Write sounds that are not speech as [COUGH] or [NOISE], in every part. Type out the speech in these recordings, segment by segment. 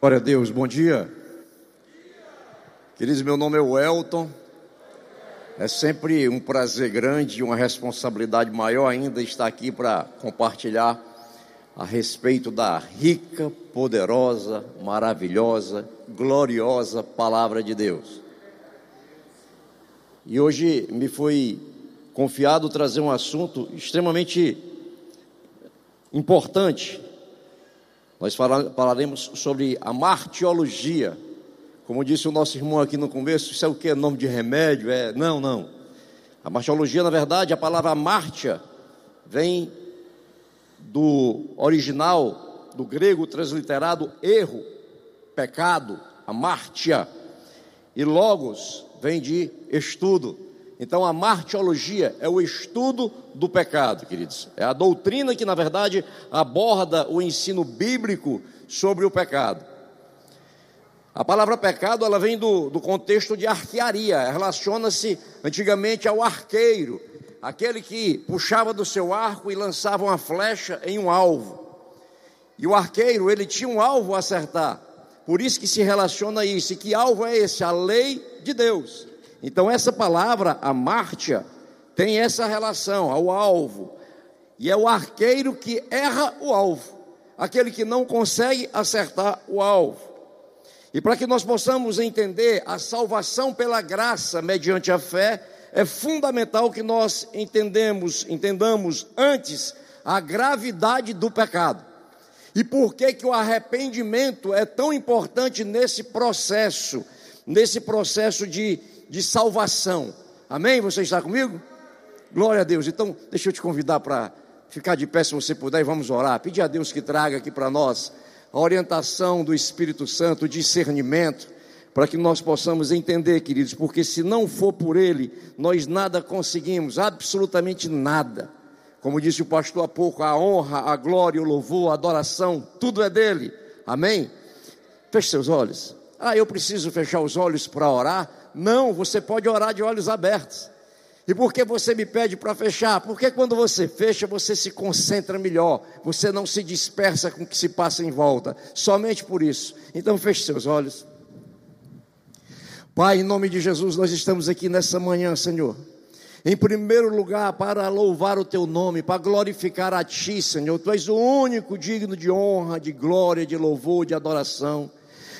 Glória a Deus, bom dia. Queridos, meu nome é Welton. É sempre um prazer grande e uma responsabilidade maior ainda estar aqui para compartilhar a respeito da rica, poderosa, maravilhosa, gloriosa palavra de Deus. E hoje me foi confiado trazer um assunto extremamente importante nós falaremos sobre a martiologia. Como disse o nosso irmão aqui no começo, isso é o que? Nome de remédio? É, não, não. A martiologia, na verdade, a palavra martia vem do original, do grego transliterado erro, pecado, a martia. E logos vem de estudo. Então a martiologia é o estudo do pecado, queridos. É a doutrina que, na verdade, aborda o ensino bíblico sobre o pecado. A palavra pecado, ela vem do, do contexto de arquearia, relaciona-se antigamente ao arqueiro, aquele que puxava do seu arco e lançava uma flecha em um alvo. E o arqueiro, ele tinha um alvo a acertar. Por isso que se relaciona a isso. E que alvo é esse? A lei de Deus. Então, essa palavra, a Mártia, tem essa relação ao alvo. E é o arqueiro que erra o alvo, aquele que não consegue acertar o alvo. E para que nós possamos entender a salvação pela graça mediante a fé, é fundamental que nós entendemos, entendamos antes a gravidade do pecado. E por que que o arrependimento é tão importante nesse processo, nesse processo de de salvação. Amém? Você está comigo? Glória a Deus. Então, deixa eu te convidar para ficar de pé se você puder e vamos orar. Pedir a Deus que traga aqui para nós a orientação do Espírito Santo, o discernimento, para que nós possamos entender, queridos, porque se não for por Ele, nós nada conseguimos, absolutamente nada. Como disse o pastor há pouco, a honra, a glória, o louvor, a adoração, tudo é dele. Amém? Feche seus olhos. Ah, eu preciso fechar os olhos para orar. Não, você pode orar de olhos abertos. E por que você me pede para fechar? Porque quando você fecha, você se concentra melhor, você não se dispersa com o que se passa em volta. Somente por isso. Então feche seus olhos. Pai, em nome de Jesus, nós estamos aqui nessa manhã, Senhor. Em primeiro lugar, para louvar o teu nome, para glorificar a ti, Senhor. Tu és o único digno de honra, de glória, de louvor, de adoração.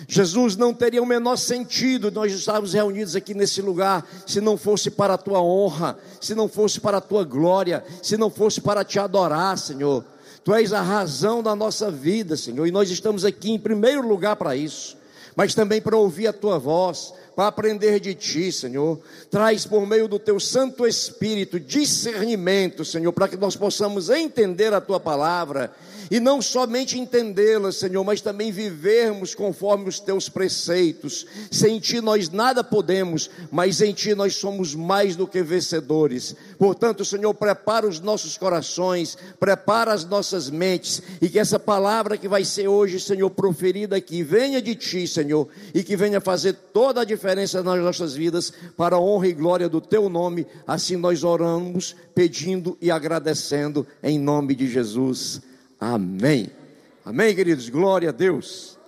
Jesus não teria o menor sentido nós estarmos reunidos aqui nesse lugar se não fosse para a tua honra, se não fosse para a tua glória, se não fosse para te adorar, Senhor. Tu és a razão da nossa vida, Senhor, e nós estamos aqui em primeiro lugar para isso, mas também para ouvir a tua voz, para aprender de ti, Senhor. Traz por meio do teu Santo Espírito discernimento, Senhor, para que nós possamos entender a tua palavra e não somente entendê-la, Senhor, mas também vivermos conforme os teus preceitos. Sem ti nós nada podemos, mas em ti nós somos mais do que vencedores. Portanto, Senhor, prepara os nossos corações, prepara as nossas mentes e que essa palavra que vai ser hoje, Senhor, proferida aqui, venha de ti, Senhor, e que venha fazer toda a diferença nas nossas vidas para a honra e glória do teu nome. Assim nós oramos, pedindo e agradecendo em nome de Jesus. Amém. Amém, queridos? Glória a Deus.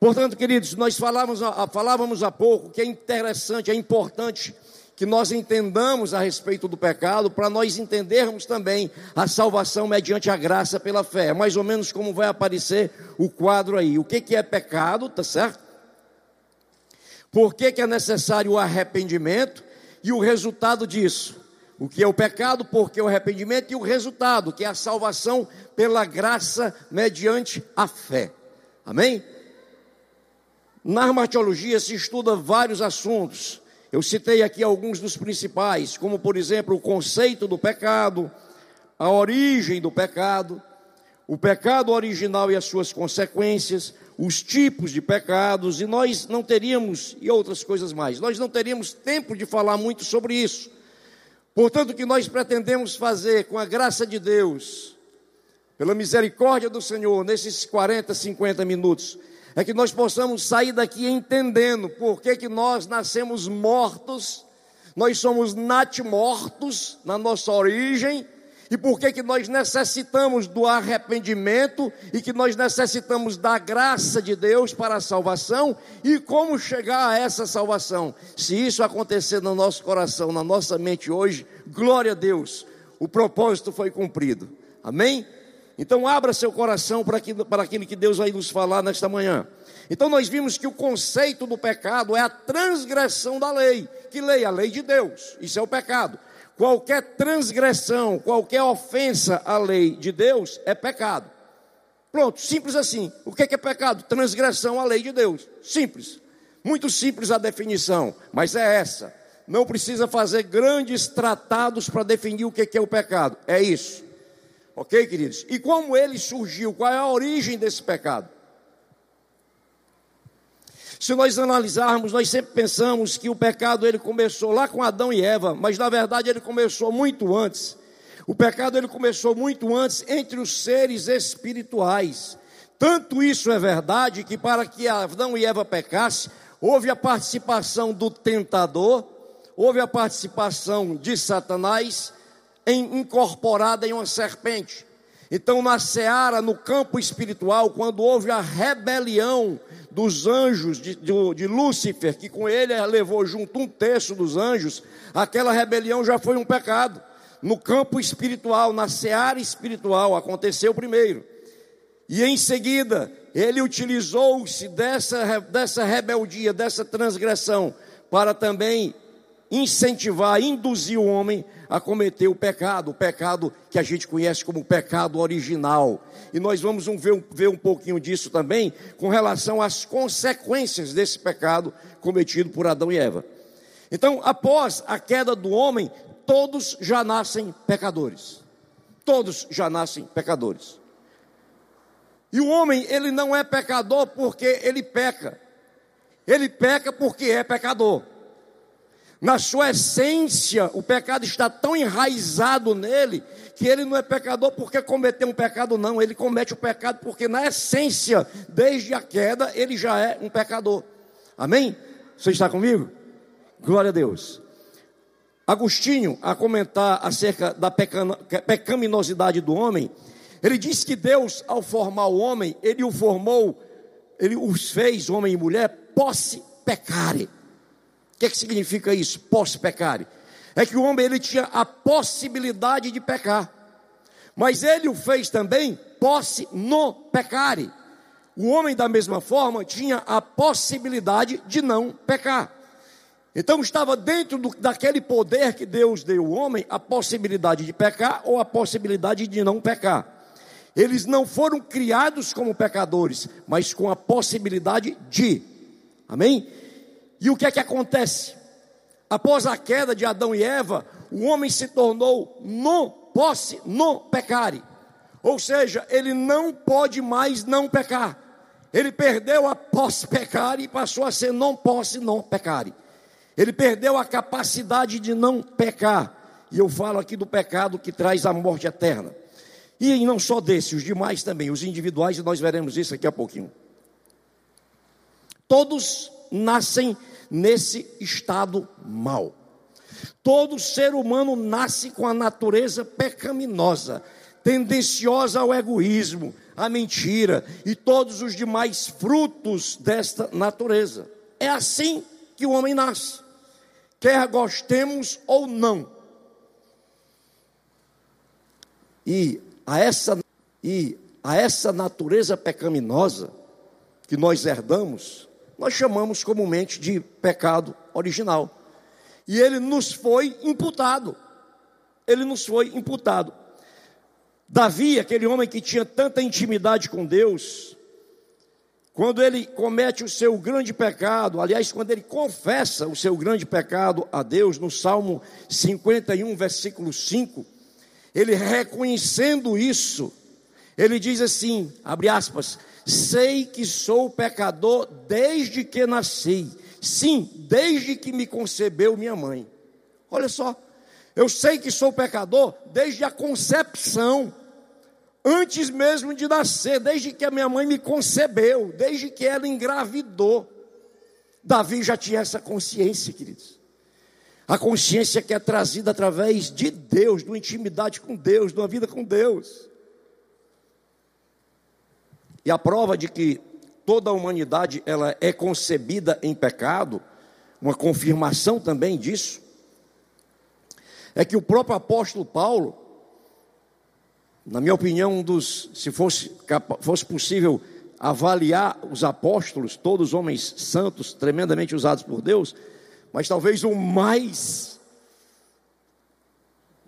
Portanto, queridos, nós falávamos, falávamos há pouco que é interessante, é importante que nós entendamos a respeito do pecado, para nós entendermos também a salvação mediante a graça pela fé. É mais ou menos como vai aparecer o quadro aí. O que, que é pecado, tá certo? Por que, que é necessário o arrependimento e o resultado disso? O que é o pecado, porque é o arrependimento e o resultado, que é a salvação pela graça mediante a fé. Amém? Na armatiologia se estuda vários assuntos. Eu citei aqui alguns dos principais, como por exemplo o conceito do pecado, a origem do pecado, o pecado original e as suas consequências, os tipos de pecados, e nós não teríamos, e outras coisas mais, nós não teríamos tempo de falar muito sobre isso. Portanto, o que nós pretendemos fazer com a graça de Deus, pela misericórdia do Senhor, nesses 40, 50 minutos, é que nós possamos sair daqui entendendo por que, que nós nascemos mortos, nós somos natimortos na nossa origem, E por que, que nós necessitamos do arrependimento e que nós necessitamos da graça de Deus para a salvação e como chegar a essa salvação? Se isso acontecer no nosso coração, na nossa mente hoje, glória a Deus, o propósito foi cumprido. Amém? Então abra seu coração para aquilo, para aquilo que Deus vai nos falar nesta manhã. Então nós vimos que o conceito do pecado é a transgressão da lei. Que lei? A lei de Deus. Isso é o pecado. Qualquer transgressão, qualquer ofensa à lei de Deus é pecado. Pronto, simples assim. O que é, pecado? Transgressão à lei de Deus. Simples. Muito simples a definição, mas é essa. Não precisa fazer grandes tratados para definir o que é o pecado. É isso. Ok, queridos? E como ele surgiu? Qual é a origem desse pecado? Se nós analisarmos, nós sempre pensamos que o pecado ele começou lá com Adão e Eva, mas na verdade ele começou muito antes. O pecado ele começou muito antes entre os seres espirituais. Tanto isso é verdade que para que Adão e Eva pecassem, houve a participação do tentador, houve a participação de Satanás em, incorporada em uma serpente. Então, na seara, no campo espiritual, quando houve a rebelião dos anjos de, de, de, Lúcifer, que com ele levou junto um terço dos anjos, aquela rebelião já foi um pecado. No campo espiritual, na seara espiritual, aconteceu primeiro. E em seguida, ele utilizou-se dessa, dessa rebeldia, dessa transgressão, para também incentivar, induzir o homem a cometer o pecado, o pecado que a gente conhece como pecado original. E nós vamos ver, ver um pouquinho disso também com relação às consequências desse pecado cometido por Adão e Eva. Então, após a queda do homem, todos já nascem pecadores. Todos já nascem pecadores. E o homem, ele não é pecador porque ele peca. Ele peca porque é pecador. Na sua essência, o pecado está tão enraizado nele que ele não é pecador porque cometeu um pecado, não. Ele comete o pecado porque, na essência, desde a queda, ele já é um pecador. Amém? Você está comigo? Glória a Deus. Agostinho, a comentar acerca da pecaminosidade do homem, ele diz que Deus, ao formar o homem, ele o formou, ele os fez, homem e mulher, posse pecare que, que significa isso? Posse pecar. É que o homem ele tinha a possibilidade de pecar. Mas ele o fez também posse no pecare. O homem, da mesma forma, tinha a possibilidade de não pecar. Então estava dentro do, daquele poder que Deus deu ao homem a possibilidade de pecar ou a possibilidade de não pecar. Eles não foram criados como pecadores, mas com a possibilidade de. Amém? E o que é que acontece? Após a queda de Adão e Eva, o homem se tornou no posse, no pecare. Ou seja, ele não pode mais não pecar. Ele perdeu a posse pecare e passou a ser não posse, não pecare. Ele perdeu a capacidade de não pecar. E eu falo aqui do pecado que traz a morte eterna. E não só desse, os demais também, os individuais, e nós veremos isso aqui a pouquinho. Todos nascem nesse estado mal. Todo ser humano nasce com a natureza pecaminosa, tendenciosa ao egoísmo, à mentira e todos os demais frutos desta natureza. É assim que o homem nasce, quer gostemos ou não. E a essa, e a essa natureza pecaminosa que nós herdamos, nós chamamos comumente de pecado original. E ele nos foi imputado. Ele nos foi imputado. Davi, aquele homem que tinha tanta intimidade com Deus, quando ele comete o seu grande pecado, aliás, quando ele confessa o seu grande pecado a Deus, no Salmo 51, versículo 5, ele reconhecendo isso, ele diz assim, abre aspas, Sei que sou pecador desde que nasci. Sim, desde que me concebeu minha mãe. Olha só, eu sei que sou pecador desde a concepção, antes mesmo de nascer, desde que a minha mãe me concebeu, desde que ela engravidou. Davi já tinha essa consciência, queridos. A consciência que é trazida através de Deus, de uma intimidade com Deus, de uma vida com Deus. E a prova de que toda a humanidade ela é concebida em pecado, uma confirmação também disso, é que o próprio apóstolo Paulo, na minha opinião, um dos, se fosse, fosse possível avaliar os apóstolos, todos homens santos, tremendamente usados por Deus, mas talvez o mais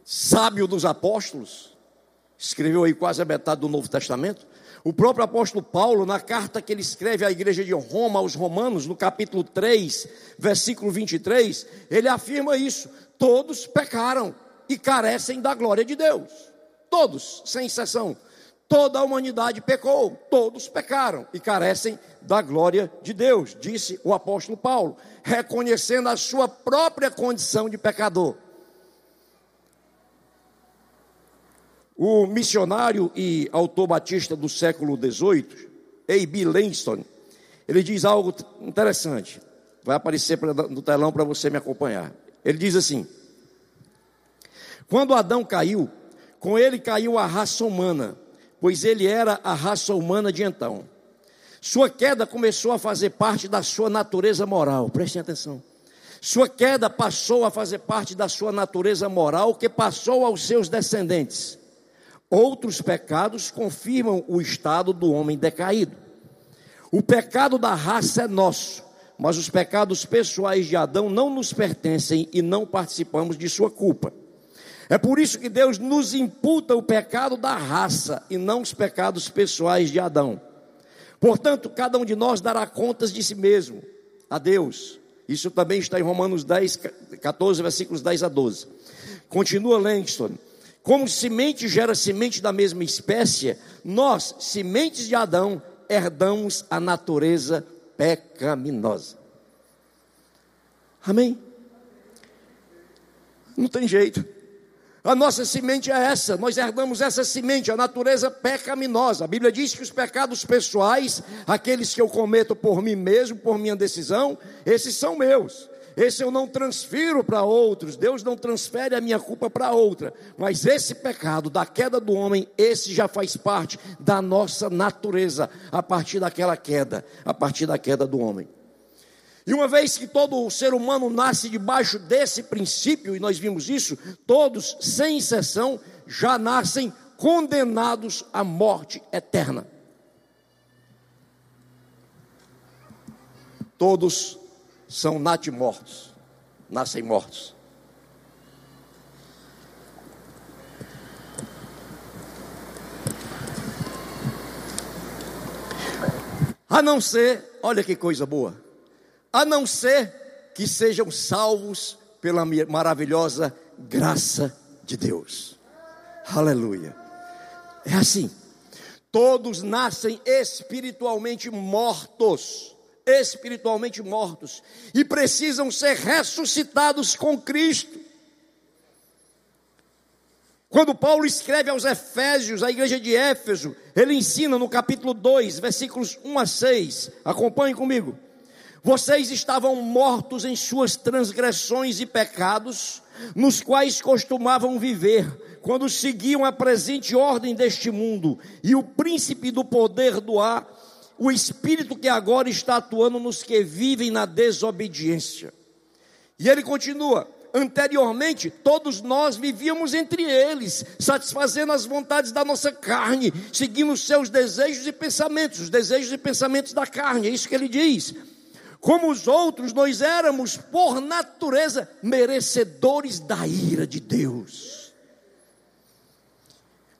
sábio dos apóstolos, escreveu aí quase a metade do Novo Testamento, o próprio apóstolo Paulo, na carta que ele escreve à igreja de Roma, aos Romanos, no capítulo 3, versículo 23, ele afirma isso: todos pecaram e carecem da glória de Deus. Todos, sem exceção. Toda a humanidade pecou, todos pecaram e carecem da glória de Deus, disse o apóstolo Paulo, reconhecendo a sua própria condição de pecador. O missionário e autor batista do século XVIII, A.B. Langston, ele diz algo interessante. Vai aparecer no telão para você me acompanhar. Ele diz assim: Quando Adão caiu, com ele caiu a raça humana, pois ele era a raça humana de então. Sua queda começou a fazer parte da sua natureza moral. Prestem atenção. Sua queda passou a fazer parte da sua natureza moral, que passou aos seus descendentes. Outros pecados confirmam o estado do homem decaído. O pecado da raça é nosso, mas os pecados pessoais de Adão não nos pertencem e não participamos de sua culpa. É por isso que Deus nos imputa o pecado da raça e não os pecados pessoais de Adão. Portanto, cada um de nós dará contas de si mesmo a Deus. Isso também está em Romanos 10, 14, versículos 10 a 12. Continua Langston. Como semente gera semente da mesma espécie, nós, sementes de Adão, herdamos a natureza pecaminosa. Amém? Não tem jeito. A nossa semente é essa, nós herdamos essa semente, a natureza pecaminosa. A Bíblia diz que os pecados pessoais, aqueles que eu cometo por mim mesmo, por minha decisão, esses são meus. Esse eu não transfiro para outros, Deus não transfere a minha culpa para outra, mas esse pecado da queda do homem, esse já faz parte da nossa natureza, a partir daquela queda, a partir da queda do homem. E uma vez que todo ser humano nasce debaixo desse princípio, e nós vimos isso, todos, sem exceção, já nascem condenados à morte eterna. Todos são natimortos, nascem mortos. A não ser, olha que coisa boa, a não ser que sejam salvos pela maravilhosa graça de Deus. Aleluia. É assim. Todos nascem espiritualmente mortos espiritualmente mortos e precisam ser ressuscitados com Cristo. Quando Paulo escreve aos Efésios, à igreja de Éfeso, ele ensina no capítulo 2, versículos 1 a 6. Acompanhe comigo. Vocês estavam mortos em suas transgressões e pecados, nos quais costumavam viver, quando seguiam a presente ordem deste mundo e o príncipe do poder do ar o espírito que agora está atuando nos que vivem na desobediência. E ele continua: anteriormente, todos nós vivíamos entre eles, satisfazendo as vontades da nossa carne, seguindo os seus desejos e pensamentos, os desejos e pensamentos da carne, é isso que ele diz. Como os outros, nós éramos, por natureza, merecedores da ira de Deus.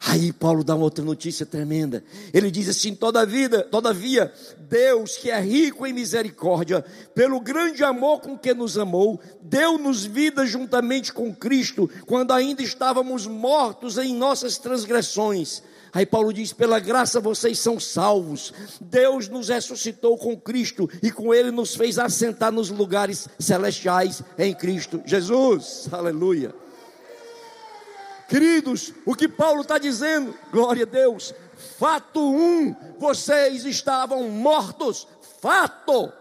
Aí Paulo dá uma outra notícia tremenda. Ele diz assim: toda vida, todavia, Deus, que é rico em misericórdia, pelo grande amor com que nos amou, deu-nos vida juntamente com Cristo, quando ainda estávamos mortos em nossas transgressões. Aí Paulo diz: pela graça vocês são salvos. Deus nos ressuscitou com Cristo e com Ele nos fez assentar nos lugares celestiais em Cristo Jesus. Aleluia. Queridos, o que Paulo está dizendo, glória a Deus, fato um, vocês estavam mortos, fato.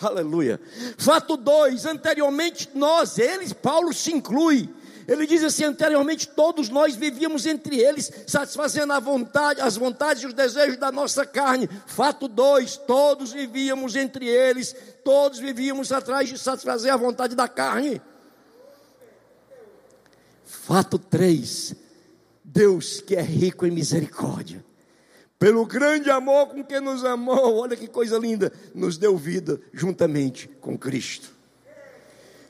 Aleluia. Fato 2: anteriormente nós, eles, Paulo se inclui. Ele diz assim: anteriormente todos nós vivíamos entre eles, satisfazendo a vontade, as vontades e os desejos da nossa carne. Fato 2: todos vivíamos entre eles, todos vivíamos atrás de satisfazer a vontade da carne. Fato 3: Deus que é rico em misericórdia pelo grande amor com que nos amou, olha que coisa linda, nos deu vida juntamente com Cristo.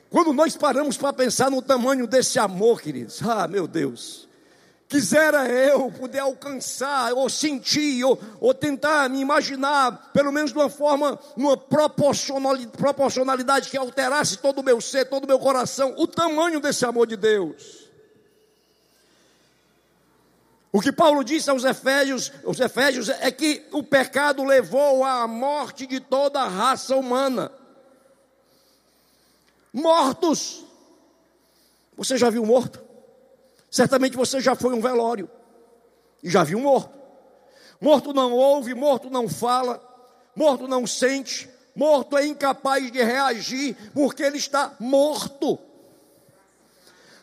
Quando nós paramos para pensar no tamanho desse amor, queridos, ah, meu Deus, quisera eu poder alcançar, ou sentir, ou, ou tentar me imaginar, pelo menos de uma forma, uma proporcionalidade, proporcionalidade que alterasse todo o meu ser, todo o meu coração, o tamanho desse amor de Deus. O que Paulo disse aos Efésios, aos Efésios é que o pecado levou à morte de toda a raça humana. Mortos. Você já viu morto? Certamente você já foi um velório e já viu morto. Morto não ouve, morto não fala, morto não sente, morto é incapaz de reagir porque ele está morto.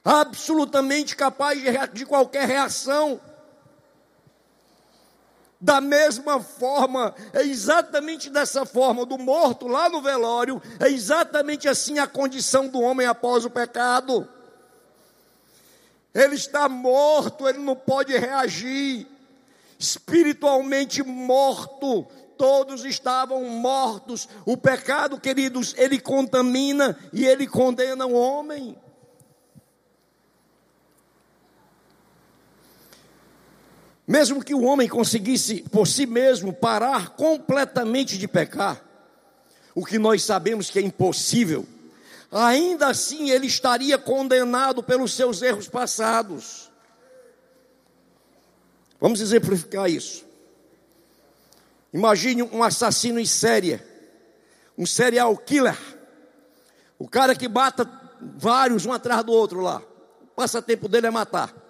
Absolutamente capaz de, de qualquer reação. Da mesma forma, é exatamente dessa forma, do morto lá no velório, é exatamente assim a condição do homem após o pecado. Ele está morto, ele não pode reagir, espiritualmente morto, todos estavam mortos. O pecado, queridos, ele contamina e ele condena o homem. Mesmo que o homem conseguisse por si mesmo parar completamente de pecar, o que nós sabemos que é impossível, ainda assim ele estaria condenado pelos seus erros passados. Vamos exemplificar isso. Imagine um assassino em série, um serial killer, o cara que mata vários um atrás do outro lá. O passatempo dele é matar.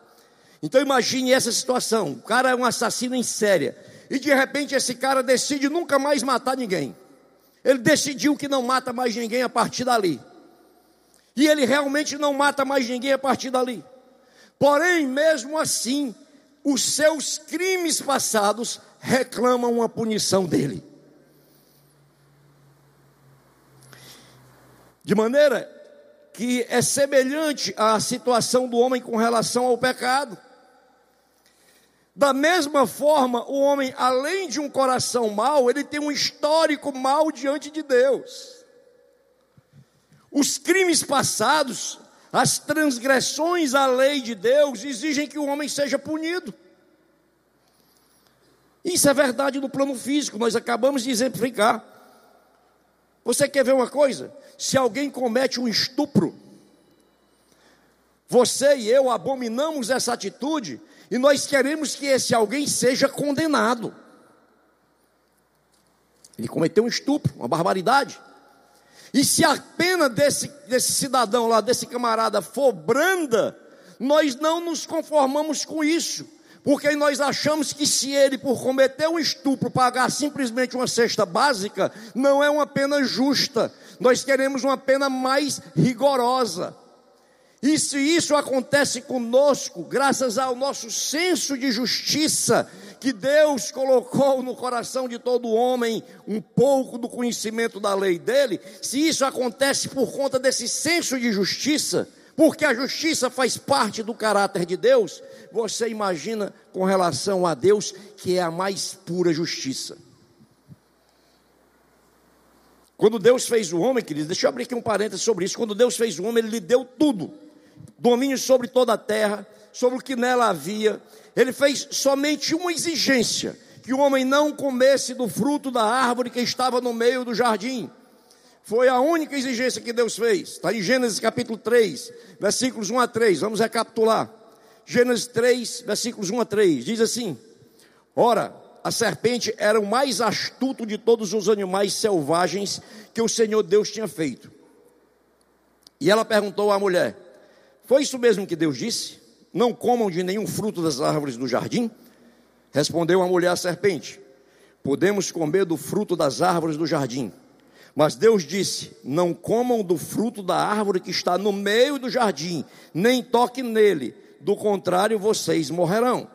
Então imagine essa situação: o cara é um assassino em série, e de repente esse cara decide nunca mais matar ninguém. Ele decidiu que não mata mais ninguém a partir dali. E ele realmente não mata mais ninguém a partir dali. Porém, mesmo assim, os seus crimes passados reclamam uma punição dele. De maneira que é semelhante à situação do homem com relação ao pecado. Da mesma forma, o homem, além de um coração mau, ele tem um histórico mau diante de Deus. Os crimes passados, as transgressões à lei de Deus exigem que o homem seja punido. Isso é verdade no plano físico, nós acabamos de exemplificar. Você quer ver uma coisa? Se alguém comete um estupro, você e eu abominamos essa atitude, e nós queremos que esse alguém seja condenado. Ele cometeu um estupro, uma barbaridade. E se a pena desse, desse cidadão lá, desse camarada, for branda, nós não nos conformamos com isso. Porque nós achamos que se ele, por cometer um estupro, pagar simplesmente uma cesta básica, não é uma pena justa. Nós queremos uma pena mais rigorosa. E se isso acontece conosco, graças ao nosso senso de justiça, que Deus colocou no coração de todo homem um pouco do conhecimento da lei dele, se isso acontece por conta desse senso de justiça, porque a justiça faz parte do caráter de Deus, você imagina com relação a Deus, que é a mais pura justiça. Quando Deus fez o homem, querido, deixa eu abrir aqui um parênteses sobre isso. Quando Deus fez o homem, Ele lhe deu tudo domínio sobre toda a terra, sobre o que nela havia. Ele fez somente uma exigência: que o homem não comesse do fruto da árvore que estava no meio do jardim. Foi a única exigência que Deus fez. Está em Gênesis capítulo 3, versículos 1 a 3. Vamos recapitular. Gênesis 3, versículos 1 a 3. Diz assim: Ora, a serpente era o mais astuto de todos os animais selvagens que o Senhor Deus tinha feito. E ela perguntou à mulher: foi isso mesmo que Deus disse? Não comam de nenhum fruto das árvores do jardim? Respondeu a mulher à serpente: Podemos comer do fruto das árvores do jardim, Mas Deus disse: Não comam do fruto da árvore que está no meio do jardim, nem toquem nele, do contrário vocês morrerão.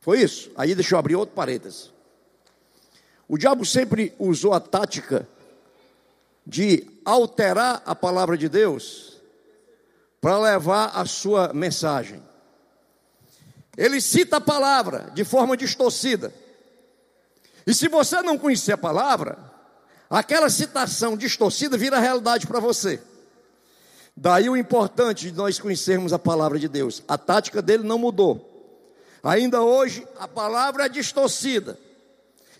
Foi isso. Aí deixa eu abrir outro parênteses. O diabo sempre usou a tática de alterar a palavra de Deus para levar a sua mensagem. Ele cita a palavra de forma distorcida. E se você não conhecer a palavra, aquela citação distorcida vira realidade para você. Daí o importante de nós conhecermos a palavra de Deus. A tática dele não mudou. Ainda hoje a palavra é distorcida.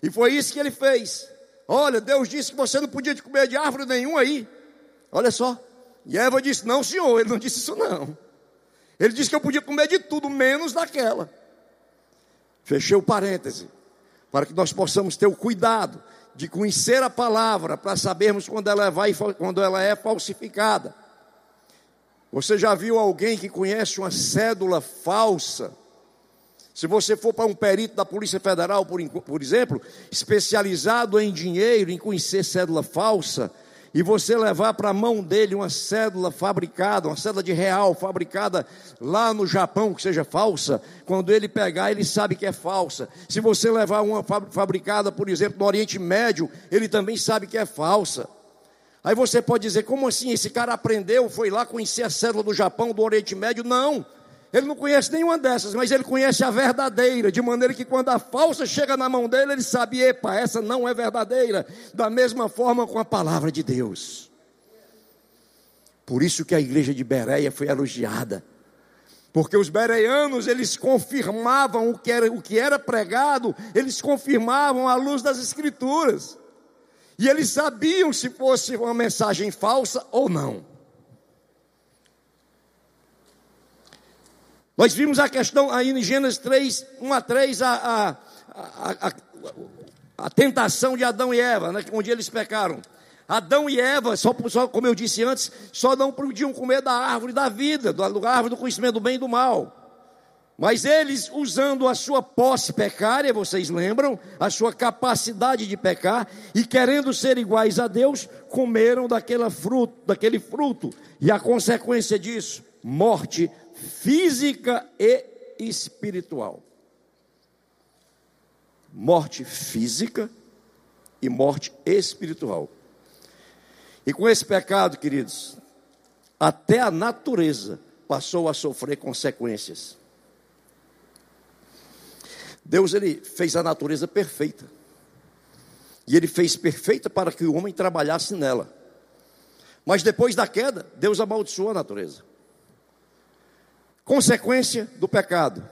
E foi isso que ele fez. Olha, Deus disse que você não podia comer de árvore nenhuma aí. Olha só. E Eva disse: Não, senhor, ele não disse isso não. Ele disse que eu podia comer de tudo, menos daquela. Fechei o parêntese. Para que nós possamos ter o cuidado de conhecer a palavra, para sabermos quando ela, vai, quando ela é falsificada. Você já viu alguém que conhece uma cédula falsa? Se você for para um perito da Polícia Federal, por, por exemplo, especializado em dinheiro, em conhecer cédula falsa, e você levar para a mão dele uma cédula fabricada, uma cédula de real fabricada lá no Japão, que seja falsa, quando ele pegar, ele sabe que é falsa. Se você levar uma fabricada, por exemplo, no Oriente Médio, ele também sabe que é falsa. Aí você pode dizer, como assim? Esse cara aprendeu, foi lá conhecer a cédula do Japão, do Oriente Médio? Não. Ele não conhece nenhuma dessas, mas ele conhece a verdadeira, de maneira que quando a falsa chega na mão dele, ele sabe, epa, essa não é verdadeira. Da mesma forma com a palavra de Deus. Por isso que a igreja de Bereia foi elogiada. Porque os bereanos, eles confirmavam o que, era, o que era pregado, eles confirmavam à luz das escrituras. E eles sabiam se fosse uma mensagem falsa ou não. Nós vimos a questão aí em Gênesis 3, 1 a 3, a, a, a, a tentação de Adão e Eva, né, onde eles pecaram. Adão e Eva, só, só, como eu disse antes, só não podiam comer da árvore da vida, da árvore do conhecimento do bem e do mal. Mas eles, usando a sua posse pecária, vocês lembram, a sua capacidade de pecar, e querendo ser iguais a Deus, comeram daquele fruto, daquele fruto. E a consequência disso, morte física e espiritual. Morte física e morte espiritual. E com esse pecado, queridos, até a natureza passou a sofrer consequências. Deus ele fez a natureza perfeita. E ele fez perfeita para que o homem trabalhasse nela. Mas depois da queda, Deus amaldiçoou a natureza. Consequência do pecado.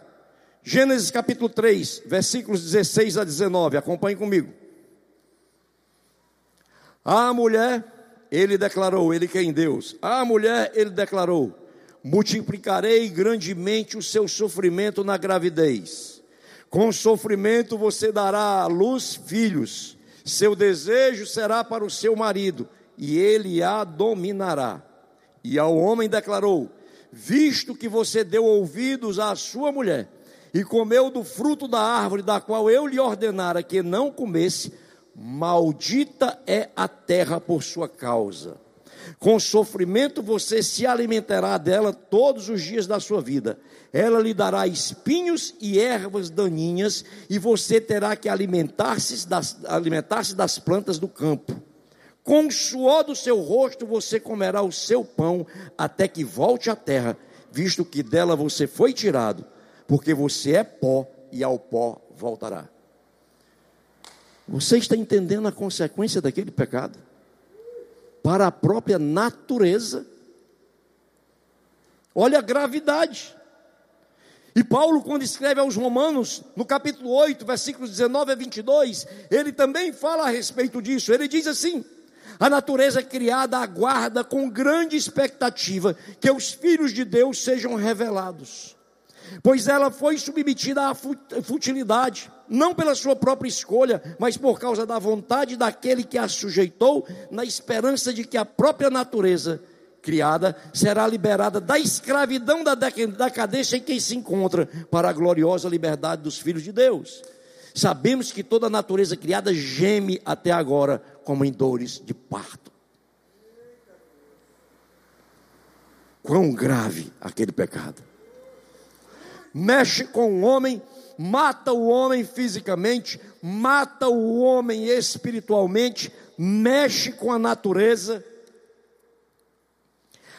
Gênesis capítulo 3, versículos 16 a 19. Acompanhe comigo. A mulher, ele declarou, ele que é Deus. A mulher, ele declarou: multiplicarei grandemente o seu sofrimento na gravidez. Com sofrimento você dará à luz filhos. Seu desejo será para o seu marido, e ele a dominará. E ao homem declarou: visto que você deu ouvidos à sua mulher e comeu do fruto da árvore da qual eu lhe ordenara que não comesse, maldita é a terra por sua causa. Com sofrimento você se alimentará dela todos os dias da sua vida. Ela lhe dará espinhos e ervas daninhas, e você terá que alimentar-se das, alimentar das plantas do campo. Com o suor do seu rosto você comerá o seu pão até que volte à terra, visto que dela você foi tirado, porque você é pó e ao pó voltará. Você está entendendo a consequência daquele pecado? Para a própria natureza. Olha a gravidade. E Paulo, quando escreve aos Romanos, no capítulo 8, versículos 19 a 22, ele também fala a respeito disso. Ele diz assim: a natureza criada aguarda com grande expectativa que os filhos de Deus sejam revelados. Pois ela foi submetida à futilidade, não pela sua própria escolha, mas por causa da vontade daquele que a sujeitou, na esperança de que a própria natureza criada será liberada da escravidão da decadência em que se encontra, para a gloriosa liberdade dos filhos de Deus. sabemos que toda a natureza criada geme até agora, como em dores de parto. Quão grave aquele pecado. Mexe com o homem, mata o homem fisicamente, mata o homem espiritualmente, mexe com a natureza.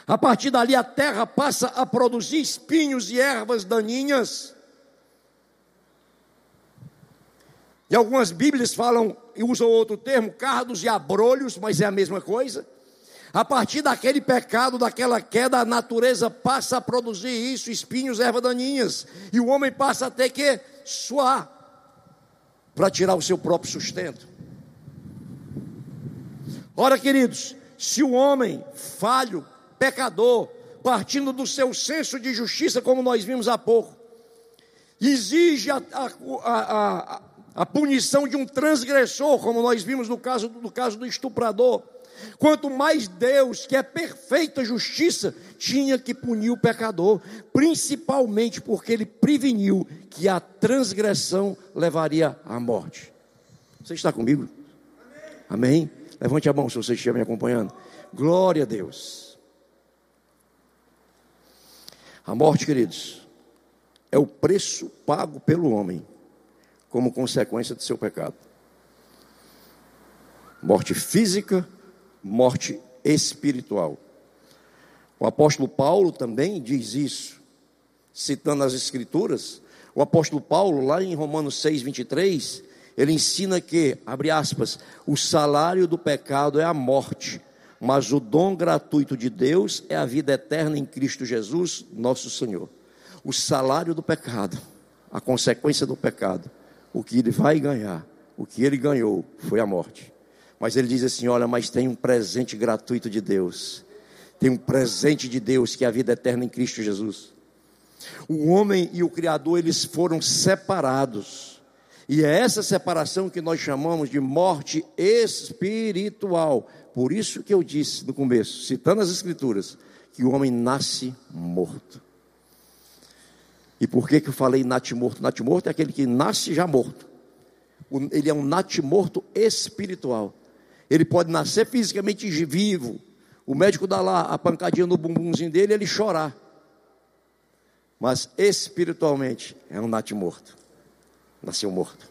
A partir dali a terra passa a produzir espinhos e ervas daninhas. E algumas Bíblias falam e usam outro termo, cardos e abrolhos, mas é a mesma coisa. A partir daquele pecado, daquela queda, a natureza passa a produzir isso, espinhos, ervas daninhas. E o homem passa a ter que suar para tirar o seu próprio sustento. Ora, queridos, se o homem falho, pecador, partindo do seu senso de justiça, como nós vimos há pouco, exige a, a, a, a, punição de um transgressor, como nós vimos no caso, no caso do estuprador. Quanto mais Deus, que é perfeita justiça, tinha que punir o pecador, principalmente porque ele preveniu que a transgressão levaria à morte. Você está comigo? Amém? Amém? Levante a mão se você estiver me acompanhando. Glória a Deus. A morte, queridos, é o preço pago pelo homem como consequência do seu pecado. Morte física, morte espiritual. O apóstolo Paulo também diz isso, citando as Escrituras. O apóstolo Paulo, lá em Romanos 6, 23, ele ensina que, abre aspas, o salário do pecado é a morte, mas o dom gratuito de Deus é a vida eterna em Cristo Jesus, nosso Senhor. O salário do pecado, a consequência do pecado, o que ele vai ganhar, o que ele ganhou foi a morte. Mas ele diz assim: olha, mas tem um presente gratuito de Deus. Tem um presente de Deus que é a vida eterna em Cristo Jesus. O homem e o Criador, eles foram separados. E é essa separação que nós chamamos de morte espiritual. Por isso que eu disse no começo, citando as Escrituras, que o homem nasce morto. E por que, que eu falei natimorto? Natimorto é aquele que nasce já morto. Ele é um natimorto espiritual. Ele pode nascer fisicamente vivo. O médico dá lá a pancadinha no bumbumzinho dele e ele chorar. Mas espiritualmente é um nat morto. Nasceu morto.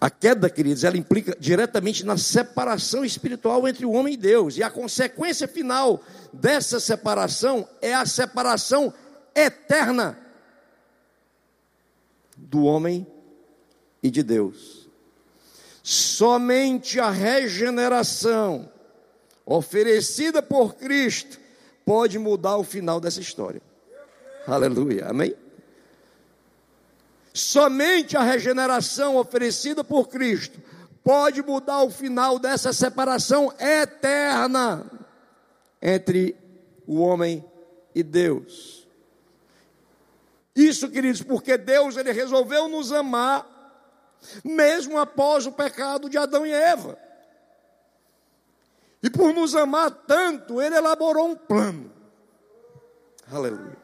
A queda, queridos, ela implica diretamente na separação espiritual entre o homem e Deus. E a consequência final dessa separação é a separação eterna do homem e de Deus. Somente a regeneração oferecida por Cristo pode mudar o final dessa história. Aleluia, amém? Somente a regeneração oferecida por Cristo pode mudar o final dessa separação eterna entre o homem e Deus. Isso, queridos, porque Deus ele resolveu nos amar mesmo após o pecado de Adão e Eva. E por nos amar tanto, ele elaborou um plano. Aleluia.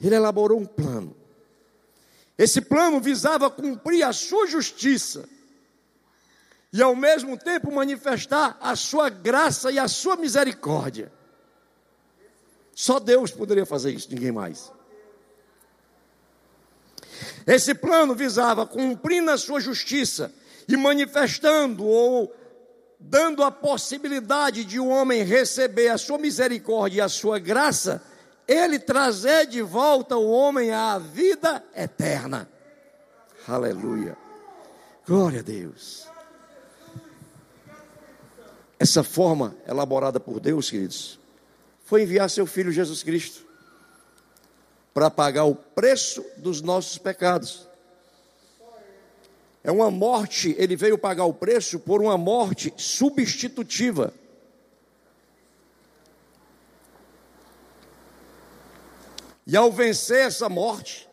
Ele elaborou um plano. Esse plano visava cumprir a sua justiça e ao mesmo tempo manifestar a sua graça e a sua misericórdia. Só Deus poderia fazer isso, ninguém mais. Esse plano visava cumprindo a sua justiça e manifestando ou dando a possibilidade de o um homem receber a sua misericórdia e a sua graça, ele trazer de volta o homem à vida eterna. Aleluia. Glória a Deus. Essa forma elaborada por Deus, queridos, foi enviar seu filho Jesus Cristo para pagar o preço dos nossos pecados. É uma morte, ele veio pagar o preço por uma morte substitutiva. E ao vencer essa morte,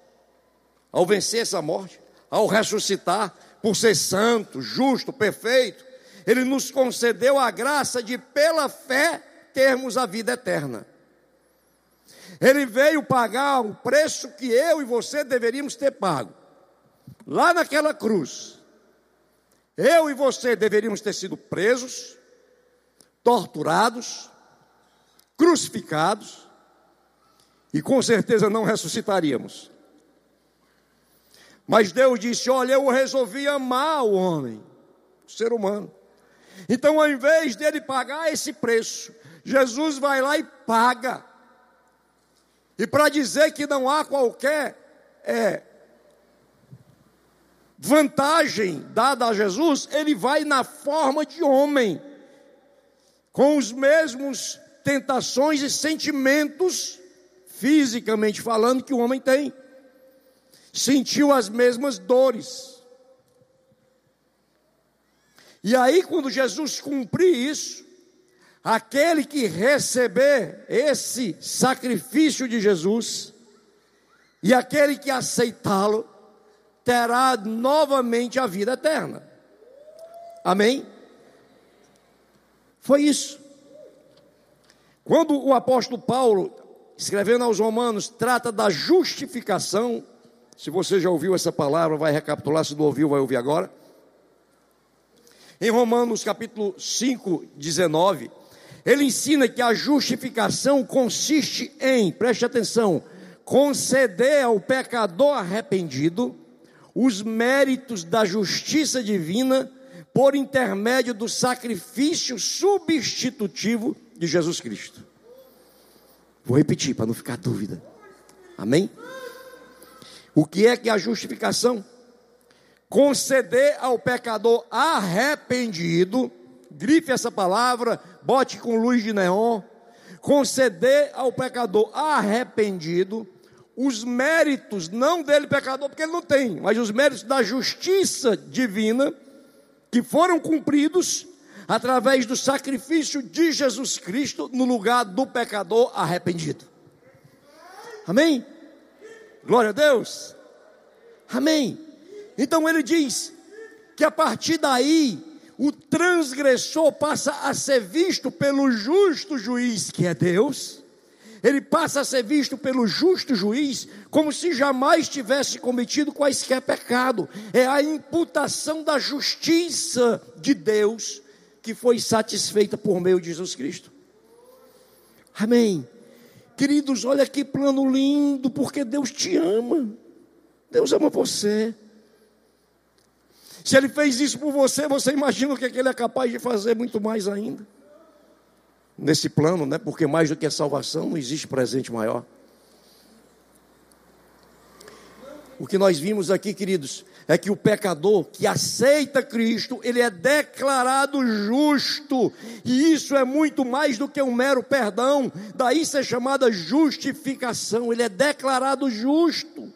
ao vencer essa morte, ao ressuscitar, por ser santo, justo, perfeito, ele nos concedeu a graça de, pela fé, termos a vida eterna. Ele veio pagar o preço que eu e você deveríamos ter pago. Lá naquela cruz, eu e você deveríamos ter sido presos, torturados, crucificados, e com certeza não ressuscitaríamos. Mas Deus disse: Olha, eu resolvi amar o homem, o ser humano. Então, ao invés dele pagar esse preço, Jesus vai lá e paga. E para dizer que não há qualquer é, vantagem dada a Jesus, ele vai na forma de homem, com os mesmos tentações e sentimentos, fisicamente falando, que o homem tem. Sentiu as mesmas dores. E aí, quando Jesus cumprir isso, aquele que receber esse sacrifício de Jesus, e aquele que aceitá-lo, terá novamente a vida eterna. Amém? Foi isso. Quando o apóstolo Paulo, escrevendo aos Romanos, trata da justificação, se você já ouviu essa palavra, vai recapitular, se não ouviu, vai ouvir agora. Em Romanos capítulo 5, 19, ele ensina que a justificação consiste em, preste atenção, conceder ao pecador arrependido os méritos da justiça divina por intermédio do sacrifício substitutivo de Jesus Cristo. Vou repetir para não ficar dúvida. Amém? O que é que é a justificação? Conceder ao pecador arrependido, grife essa palavra, bote com luz de neon. Conceder ao pecador arrependido os méritos, não dele pecador, porque ele não tem, mas os méritos da justiça divina, que foram cumpridos através do sacrifício de Jesus Cristo no lugar do pecador arrependido. Amém? Glória a Deus. Amém. Então ele diz que a partir daí o transgressor passa a ser visto pelo justo juiz que é Deus ele passa a ser visto pelo justo juiz como se jamais tivesse cometido quaisquer pecado. É a imputação da justiça de Deus que foi satisfeita por meio de Jesus Cristo. Amém. Queridos, olha que plano lindo, porque Deus te ama. Deus ama você. Se Ele fez isso por você, você imagina o que, é que Ele é capaz de fazer muito mais ainda nesse plano, né? Porque mais do que a salvação não existe presente maior. O que nós vimos aqui, queridos, é que o pecador que aceita Cristo, ele é declarado justo, e isso é muito mais do que um mero perdão, daí ser chamada justificação, ele é declarado justo.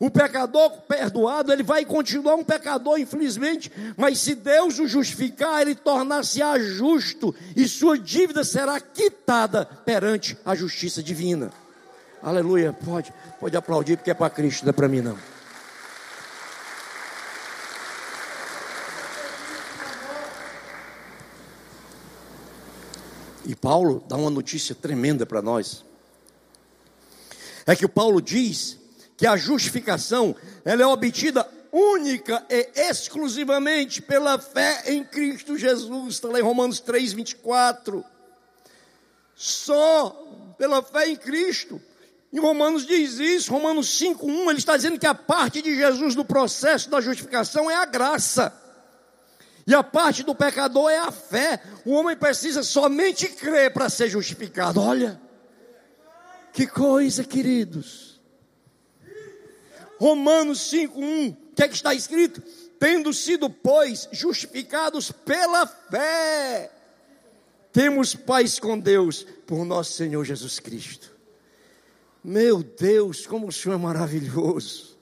O pecador perdoado, ele vai continuar um pecador, infelizmente, mas se Deus o justificar, ele tornar-se-á justo e sua dívida será quitada perante a justiça divina. Aleluia. Pode, pode aplaudir, porque é para Cristo, não é para mim não. E Paulo dá uma notícia tremenda para nós. É que o Paulo diz que a justificação ela é obtida única e exclusivamente pela fé em Cristo Jesus. Está lá em Romanos 3, 24. Só pela fé em Cristo. Em Romanos diz isso, Romanos 5, 1, ele está dizendo que a parte de Jesus no processo da justificação é a graça. E a parte do pecador é a fé. O homem precisa somente crer para ser justificado. Olha, que coisa, queridos. Romanos 5:1, o que é que está escrito? Tendo sido, pois, justificados pela fé, temos paz com Deus por nosso Senhor Jesus Cristo. Meu Deus, como o Senhor é maravilhoso.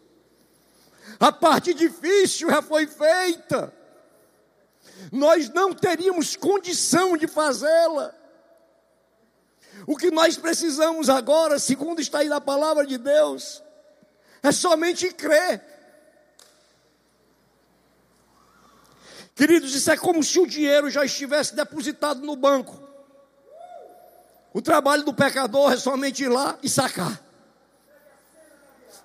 A parte difícil já foi feita. Nós não teríamos condição de fazê-la. O que nós precisamos agora, segundo está aí na palavra de Deus, é somente crer. Queridos, isso é como se o dinheiro já estivesse depositado no banco. O trabalho do pecador é somente ir lá e sacar.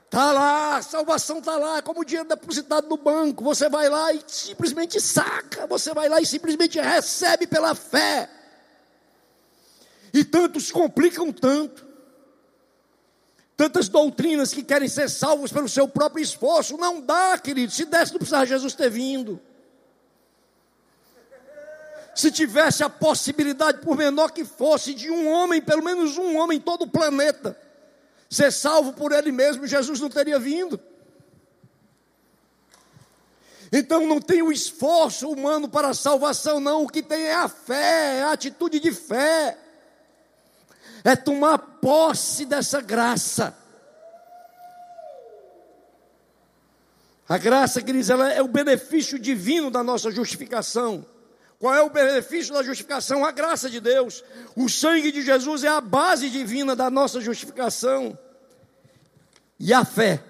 Está lá, a salvação está lá, como o dinheiro depositado no banco. Você vai lá e simplesmente saca, você vai lá e simplesmente recebe pela fé. E tantos complicam tanto. Tantas doutrinas que querem ser salvos pelo seu próprio esforço. Não dá, querido. Se desse, não precisava Jesus ter vindo. Se tivesse a possibilidade, por menor que fosse, de um homem, pelo menos um homem em todo o planeta, ser salvo por ele mesmo, Jesus não teria vindo. Então não tem o esforço humano para a salvação, não. O que tem é a fé, é a atitude de fé. É tomar posse dessa graça. A graça, queridos, ela é o benefício divino da nossa justificação. Qual é o benefício da justificação? A graça de Deus. O sangue de Jesus é a base divina da nossa justificação. E a fé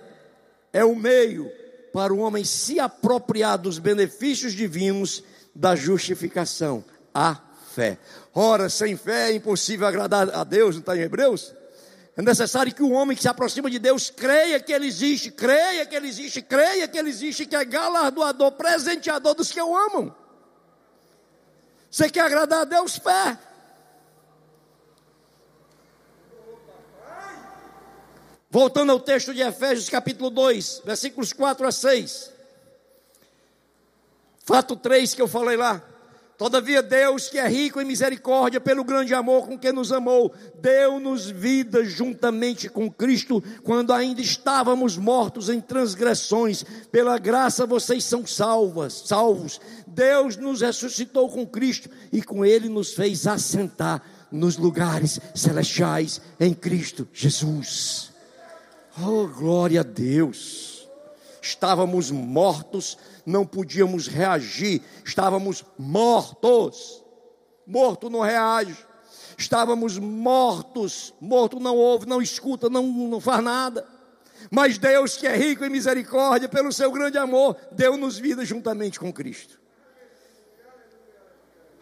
é o meio para o homem se apropriar dos benefícios divinos da justificação. A fé. Ora, sem fé é impossível agradar a Deus, não está em Hebreus? É necessário que o homem que se aproxima de Deus creia que Ele existe, creia que Ele existe, creia que Ele existe, que é galardoador, presenteador dos que o amam. Você quer agradar a Deus? Fé. Voltando ao texto de Efésios, capítulo 2, versículos 4 a 6. Fato 3 que eu falei lá. Todavia, Deus, que é rico em misericórdia, pelo grande amor com que nos amou, deu-nos vida juntamente com Cristo, quando ainda estávamos mortos em transgressões. Pela graça vocês são salvas, salvos. Deus nos ressuscitou com Cristo e com Ele nos fez assentar nos lugares celestiais em Cristo Jesus. Oh, glória a Deus! Estávamos mortos não podíamos reagir, estávamos mortos. Morto não reage. Estávamos mortos, morto não ouve, não escuta, não, não faz nada. Mas Deus, que é rico em misericórdia, pelo seu grande amor, deu-nos vida juntamente com Cristo.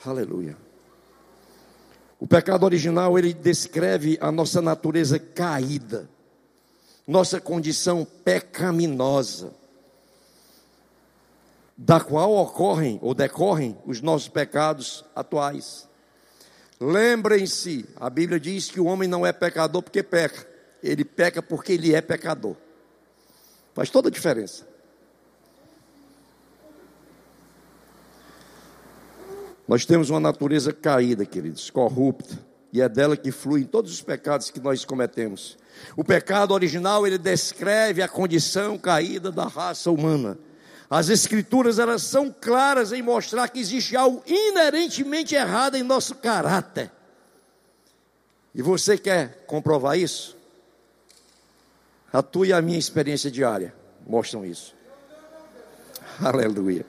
Aleluia. O pecado original, ele descreve a nossa natureza caída, nossa condição pecaminosa da qual ocorrem ou decorrem os nossos pecados atuais. Lembrem-se, a Bíblia diz que o homem não é pecador porque peca, ele peca porque ele é pecador. Faz toda a diferença. Nós temos uma natureza caída, queridos, corrupta, e é dela que fluem todos os pecados que nós cometemos. O pecado original, ele descreve a condição caída da raça humana. As escrituras elas são claras em mostrar que existe algo inerentemente errado em nosso caráter. E você quer comprovar isso? A tua e a minha experiência diária mostram isso. Aleluia.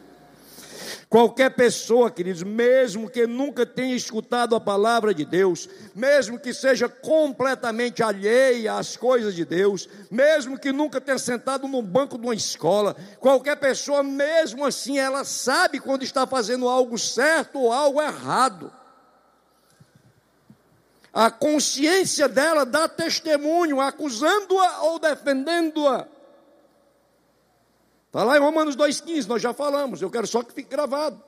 Qualquer pessoa, queridos, mesmo que nunca tenha escutado a palavra de Deus, mesmo que seja completamente alheia às coisas de Deus, mesmo que nunca tenha sentado no banco de uma escola, qualquer pessoa, mesmo assim, ela sabe quando está fazendo algo certo ou algo errado. A consciência dela dá testemunho, acusando-a ou defendendo-a. Está lá em Romanos 2,15, nós já falamos, eu quero só que fique gravado.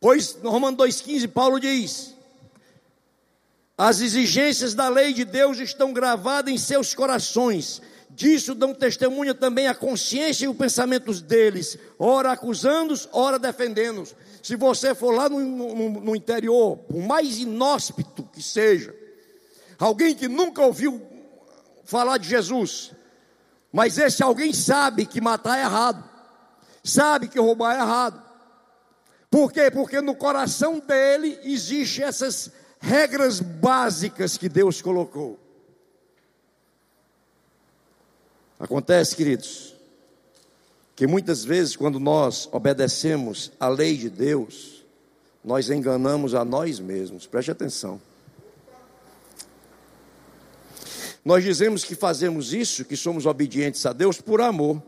Pois, no Romanos 2,15, Paulo diz: As exigências da lei de Deus estão gravadas em seus corações, disso dão testemunha também a consciência e os pensamentos deles, ora acusando-os, ora defendendo-os. Se você for lá no, no, no interior, por mais inóspito que seja, alguém que nunca ouviu falar de Jesus, mas esse alguém sabe que matar é errado, sabe que roubar é errado. Por quê? Porque no coração dele existem essas regras básicas que Deus colocou. Acontece, queridos, que muitas vezes quando nós obedecemos a lei de Deus, nós enganamos a nós mesmos. Preste atenção. Nós dizemos que fazemos isso, que somos obedientes a Deus por amor.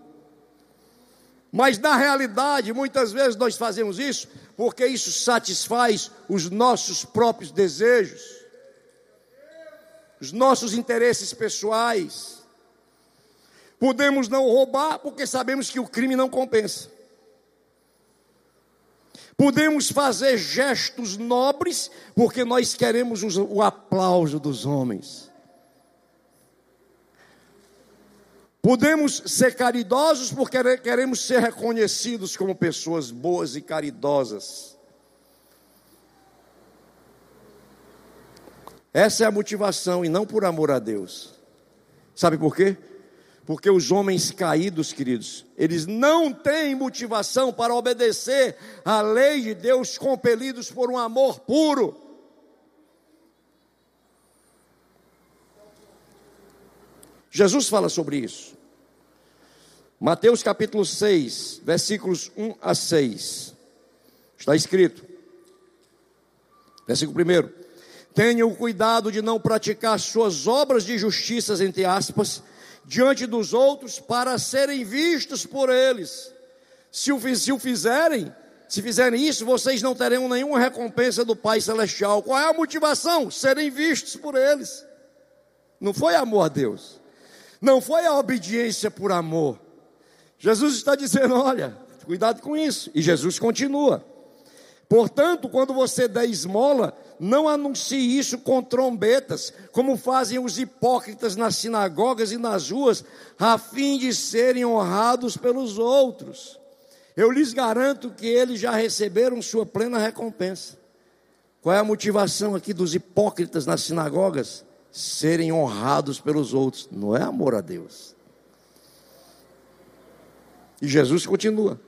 Mas na realidade, muitas vezes nós fazemos isso porque isso satisfaz os nossos próprios desejos, os nossos interesses pessoais. Podemos não roubar porque sabemos que o crime não compensa. Podemos fazer gestos nobres porque nós queremos o aplauso dos homens. Podemos ser caridosos porque queremos ser reconhecidos como pessoas boas e caridosas. Essa é a motivação e não por amor a Deus. Sabe por quê? Porque os homens caídos, queridos, eles não têm motivação para obedecer à lei de Deus, compelidos por um amor puro. Jesus fala sobre isso. Mateus capítulo 6, versículos 1 a 6. Está escrito. Versículo 1. Tenham cuidado de não praticar suas obras de justiça, entre aspas, diante dos outros, para serem vistos por eles. Se o, se o fizerem, se fizerem isso, vocês não terão nenhuma recompensa do Pai Celestial. Qual é a motivação? Serem vistos por eles. Não foi amor a Deus. Não foi a obediência por amor. Jesus está dizendo: olha, cuidado com isso. E Jesus continua. Portanto, quando você der esmola, não anuncie isso com trombetas, como fazem os hipócritas nas sinagogas e nas ruas, a fim de serem honrados pelos outros. Eu lhes garanto que eles já receberam sua plena recompensa. Qual é a motivação aqui dos hipócritas nas sinagogas? Serem honrados pelos outros. Não é amor a Deus. E Jesus continua.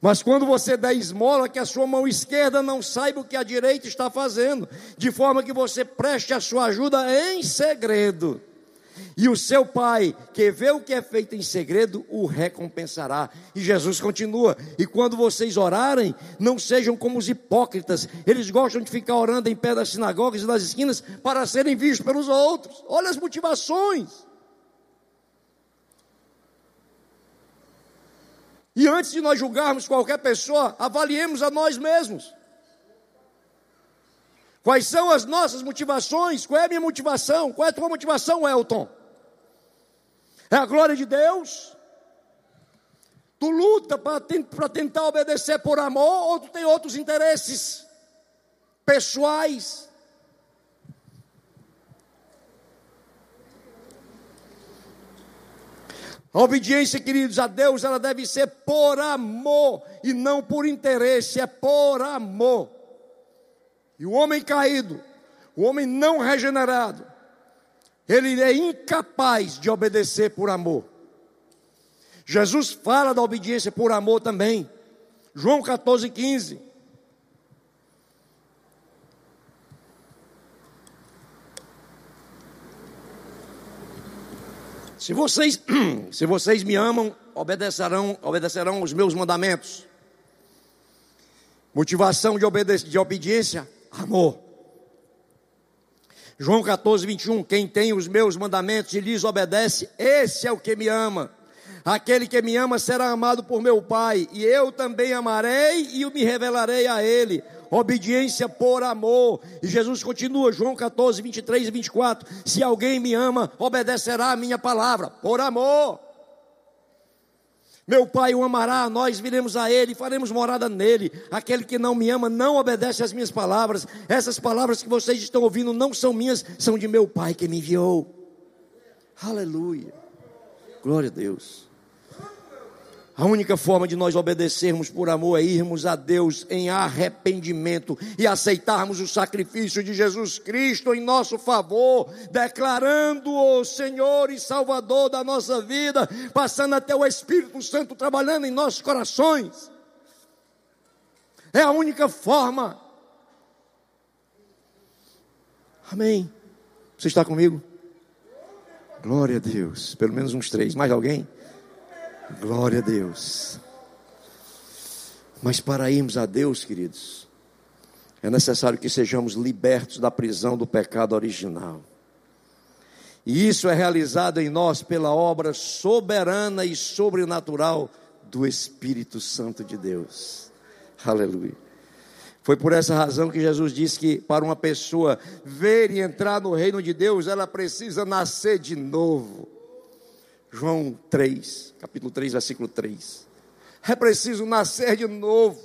Mas quando você der esmola, que a sua mão esquerda não saiba o que a direita está fazendo, de forma que você preste a sua ajuda em segredo. E o seu pai, que vê o que é feito em segredo, o recompensará. E Jesus continua: E quando vocês orarem, não sejam como os hipócritas. Eles gostam de ficar orando em pé das sinagogas e das esquinas para serem vistos pelos outros. Olha as motivações. E antes de nós julgarmos qualquer pessoa, avaliemos a nós mesmos. Quais são as nossas motivações? Qual é a minha motivação? Qual é a tua motivação, Elton? É a glória de Deus? Tu luta para tentar obedecer por amor ou tu tem outros interesses pessoais? A obediência, queridos, a Deus, ela deve ser por amor e não por interesse, é por amor. E o homem caído, o homem não regenerado, ele é incapaz de obedecer por amor. Jesus fala da obediência por amor também. João 14, 15. Se vocês, [CLEARS THROAT] se vocês me amam, obedecerão, obedecerão os meus mandamentos. Motivação de, de obediência, amor. João 14, 21. Quem tem os meus mandamentos e lhes obedece, esse é o que me ama. Aquele que me ama será amado por meu Pai, e eu também amarei e me revelarei a ele. Obediência por amor. E Jesus continua, João 14, 23 e 24. Se alguém me ama, obedecerá a minha palavra, por amor. Meu Pai o amará, nós viremos a Ele, faremos morada nele. Aquele que não me ama não obedece às minhas palavras. Essas palavras que vocês estão ouvindo não são minhas, são de meu Pai que me enviou. Aleluia. Glória a Deus. A única forma de nós obedecermos por amor é irmos a Deus em arrependimento e aceitarmos o sacrifício de Jesus Cristo em nosso favor, declarando-o Senhor e Salvador da nossa vida, passando até o Espírito Santo trabalhando em nossos corações. É a única forma. Amém. Você está comigo? Glória a Deus. Pelo menos uns três. Mais alguém? Glória a Deus. Mas para irmos a Deus, queridos, é necessário que sejamos libertos da prisão do pecado original. E isso é realizado em nós pela obra soberana e sobrenatural do Espírito Santo de Deus. Aleluia. Foi por essa razão que Jesus disse que para uma pessoa ver e entrar no reino de Deus, ela precisa nascer de novo. João 3, capítulo 3, versículo 3. É preciso nascer de novo.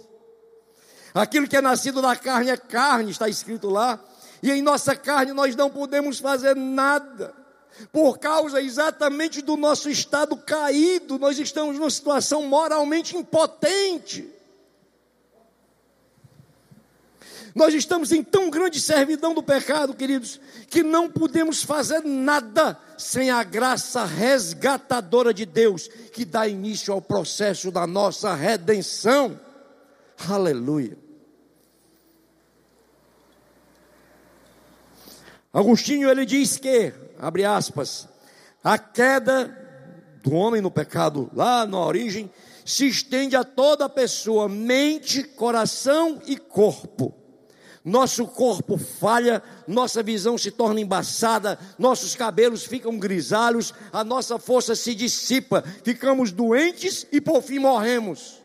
Aquilo que é nascido da carne é carne, está escrito lá. E em nossa carne nós não podemos fazer nada. Por causa exatamente do nosso estado caído, nós estamos numa situação moralmente impotente. Nós estamos em tão grande servidão do pecado, queridos, que não podemos fazer nada sem a graça resgatadora de Deus, que dá início ao processo da nossa redenção. Aleluia. Agostinho ele diz que, abre aspas, a queda do homem no pecado lá na origem se estende a toda a pessoa, mente, coração e corpo nosso corpo falha, nossa visão se torna embaçada, nossos cabelos ficam grisalhos, a nossa força se dissipa, ficamos doentes e por fim morremos.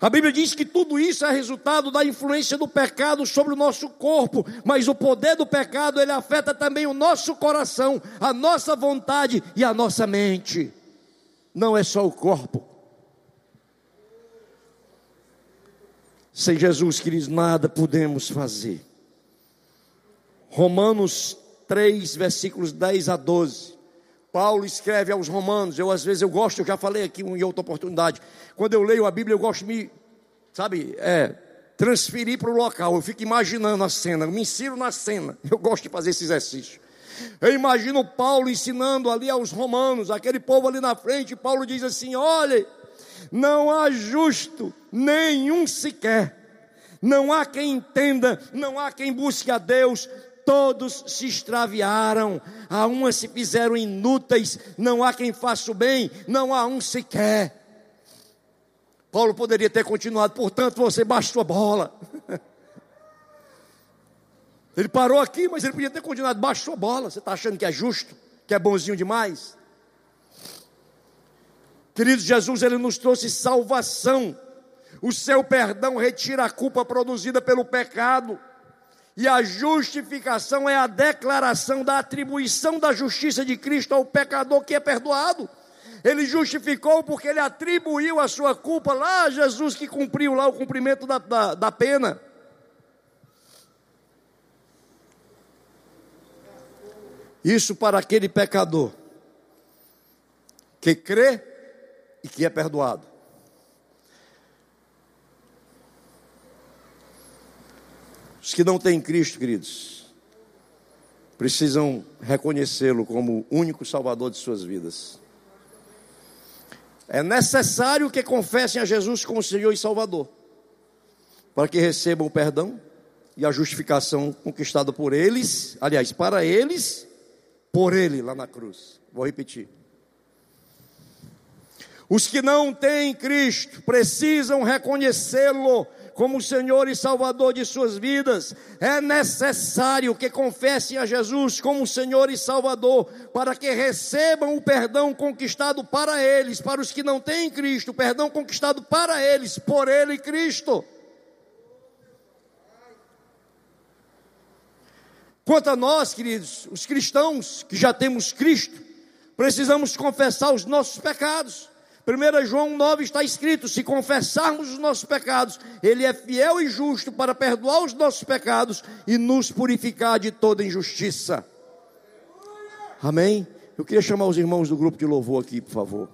A Bíblia diz que tudo isso é resultado da influência do pecado sobre o nosso corpo, mas o poder do pecado ele afeta também o nosso coração, a nossa vontade e a nossa mente. Não é só o corpo. Sem Jesus, queridos, nada podemos fazer. Romanos 3, versículos 10 a 12. Paulo escreve aos romanos, eu às vezes eu gosto, eu já falei aqui em outra oportunidade. Quando eu leio a Bíblia, eu gosto de me, sabe, é, transferir para o local. Eu fico imaginando a cena, eu me insiro na cena. Eu gosto de fazer esse exercício. Eu imagino Paulo ensinando ali aos romanos, aquele povo ali na frente, Paulo diz assim: olha, não há justo nenhum sequer, não há quem entenda, não há quem busque a Deus, todos se extraviaram, a umas se fizeram inúteis, não há quem faça o bem, não há um sequer. Paulo poderia ter continuado, portanto você baixa sua bola. [LAUGHS] Ele parou aqui, mas ele podia ter continuado, baixa sua bola. Você está achando que é justo, que é bonzinho demais? Queridos, Jesus ele nos trouxe salvação. O seu perdão retira a culpa produzida pelo pecado. E a justificação é a declaração da atribuição da justiça de Cristo ao pecador que é perdoado. Ele justificou porque ele atribuiu a sua culpa lá a Jesus que cumpriu lá o cumprimento da, da, da pena. Isso para aquele pecador que crê e que é perdoado. Os que não têm Cristo, queridos, precisam reconhecê-lo como o único Salvador de suas vidas. É necessário que confessem a Jesus como Senhor e Salvador, para que recebam o perdão e a justificação conquistada por eles, aliás, para eles, por Ele lá na cruz. Vou repetir. Os que não têm Cristo precisam reconhecê-lo como Senhor e Salvador de suas vidas. É necessário que confessem a Jesus como Senhor e Salvador, para que recebam o perdão conquistado para eles, para os que não têm Cristo, perdão conquistado para eles, por Ele Cristo. Quanto a nós, queridos, os cristãos que já temos Cristo, precisamos confessar os nossos pecados. 1 João 9 está escrito: se confessarmos os nossos pecados, Ele é fiel e justo para perdoar os nossos pecados e nos purificar de toda injustiça. Amém? Eu queria chamar os irmãos do grupo de louvor aqui, por favor.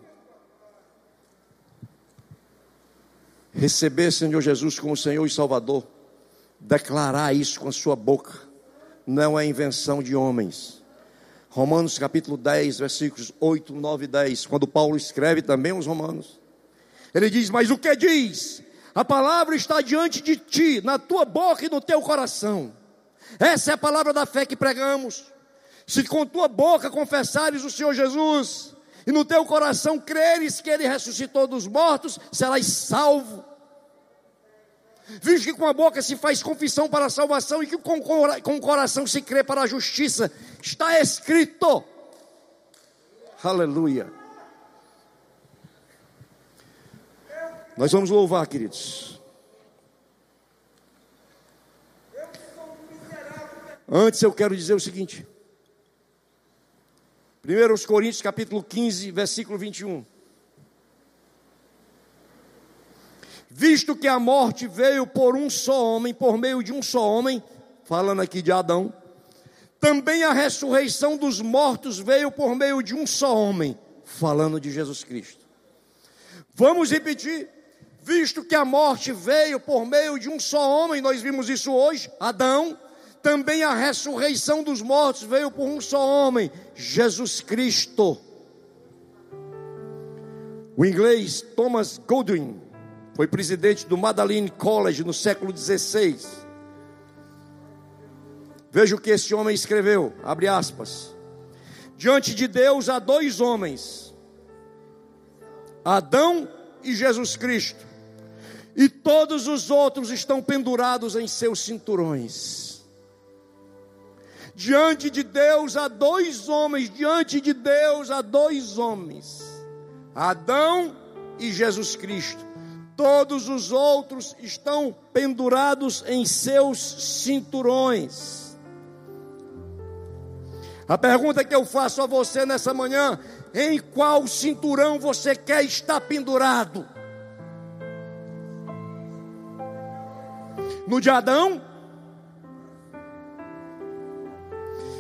Receber Senhor Jesus como Senhor e Salvador, declarar isso com a sua boca, não é invenção de homens Romanos capítulo 10, versículos 8, 9 e 10, quando Paulo escreve também aos Romanos. Ele diz: Mas o que diz? A palavra está diante de ti, na tua boca e no teu coração. Essa é a palavra da fé que pregamos. Se com tua boca confessares o Senhor Jesus, e no teu coração creres que Ele ressuscitou dos mortos, serás salvo visto que com a boca se faz confissão para a salvação e que com, com o coração se crê para a justiça, está escrito. Aleluia. Nós vamos louvar, queridos. Antes eu quero dizer o seguinte. 1 Coríntios capítulo 15, versículo 21. Visto que a morte veio por um só homem, por meio de um só homem, falando aqui de Adão, também a ressurreição dos mortos veio por meio de um só homem, falando de Jesus Cristo. Vamos repetir. Visto que a morte veio por meio de um só homem, nós vimos isso hoje, Adão, também a ressurreição dos mortos veio por um só homem, Jesus Cristo. O inglês Thomas Goldwyn foi presidente do Magdalene College no século XVI. Veja o que esse homem escreveu, abre aspas. Diante de Deus há dois homens, Adão e Jesus Cristo, e todos os outros estão pendurados em seus cinturões. Diante de Deus há dois homens, diante de Deus há dois homens: Adão e Jesus Cristo. Todos os outros estão pendurados em seus cinturões. A pergunta que eu faço a você nessa manhã: em qual cinturão você quer estar pendurado? No de Adão?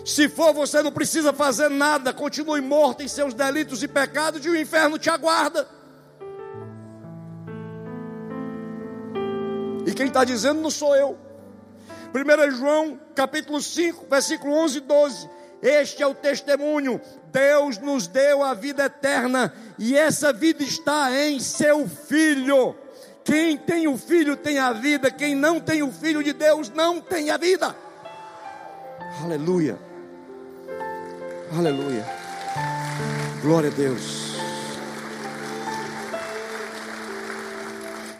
Se for, você não precisa fazer nada, continue morto em seus delitos e pecados, e o inferno te aguarda. E quem está dizendo não sou eu. 1 João capítulo 5, versículo 11 e 12. Este é o testemunho: Deus nos deu a vida eterna, e essa vida está em seu Filho. Quem tem o Filho tem a vida, quem não tem o Filho de Deus não tem a vida. Aleluia. Aleluia. Glória a Deus.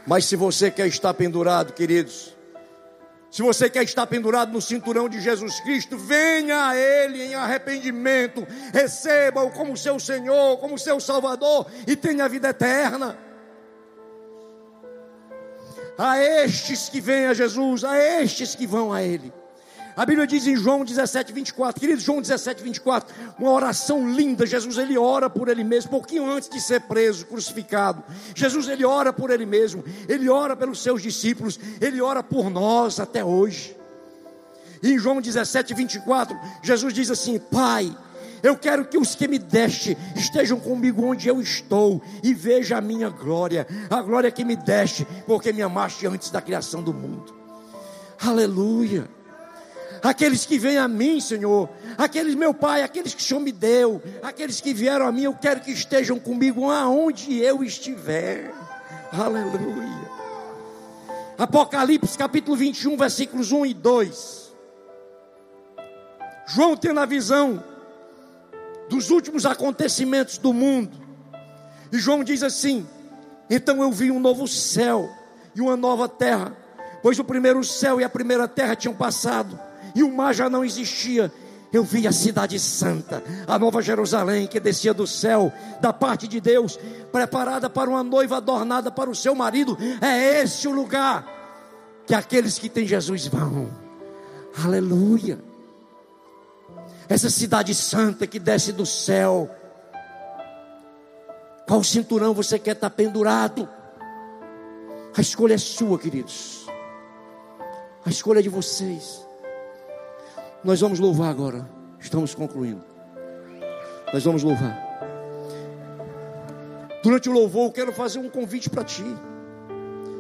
Mas se você quer estar pendurado, queridos, se você quer estar pendurado no cinturão de Jesus Cristo, venha a Ele em arrependimento, receba-o como seu Senhor, como seu Salvador e tenha a vida eterna. A estes que vêm a Jesus, a estes que vão a Ele. A Bíblia diz em João 17, 24, querido, João 17, 24, uma oração linda. Jesus ele ora por ele mesmo, pouquinho antes de ser preso, crucificado. Jesus ele ora por ele mesmo, ele ora pelos seus discípulos, ele ora por nós até hoje. E em João 17, 24, Jesus diz assim: Pai, eu quero que os que me deste estejam comigo onde eu estou e veja a minha glória, a glória que me deste, porque me amaste antes da criação do mundo. Aleluia aqueles que vêm a mim, Senhor, aqueles, meu Pai, aqueles que o Senhor me deu, aqueles que vieram a mim, eu quero que estejam comigo aonde eu estiver. Aleluia. Apocalipse capítulo 21, versículos 1 e 2. João tendo a visão dos últimos acontecimentos do mundo. E João diz assim: Então eu vi um novo céu e uma nova terra, pois o primeiro céu e a primeira terra tinham passado e o mar já não existia. Eu vi a cidade santa, a nova Jerusalém que descia do céu, da parte de Deus, preparada para uma noiva adornada para o seu marido. É esse o lugar que aqueles que têm Jesus vão. Aleluia. Essa cidade santa que desce do céu. Qual cinturão você quer estar pendurado? A escolha é sua, queridos. A escolha é de vocês. Nós vamos louvar agora. Estamos concluindo. Nós vamos louvar. Durante o louvor, eu quero fazer um convite para ti.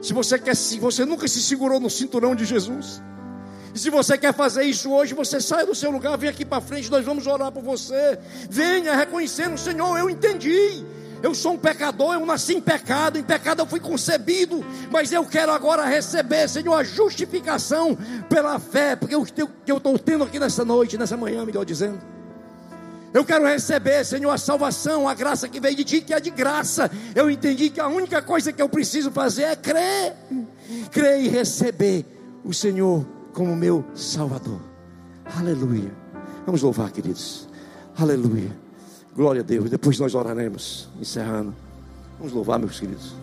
Se você quer, se você nunca se segurou no cinturão de Jesus, e se você quer fazer isso hoje, você sai do seu lugar, vem aqui para frente, nós vamos orar por você. Venha reconhecendo, Senhor, eu entendi. Eu sou um pecador, eu nasci em pecado, em pecado eu fui concebido, mas eu quero agora receber, Senhor, a justificação pela fé, porque o que eu estou tendo aqui nessa noite, nessa manhã, melhor dizendo. Eu quero receber, Senhor, a salvação, a graça que veio de Ti, que é de graça. Eu entendi que a única coisa que eu preciso fazer é crer, crer e receber o Senhor como meu Salvador. Aleluia. Vamos louvar, queridos. Aleluia. Glória a Deus. Depois nós oraremos, encerrando. Vamos louvar, meus queridos.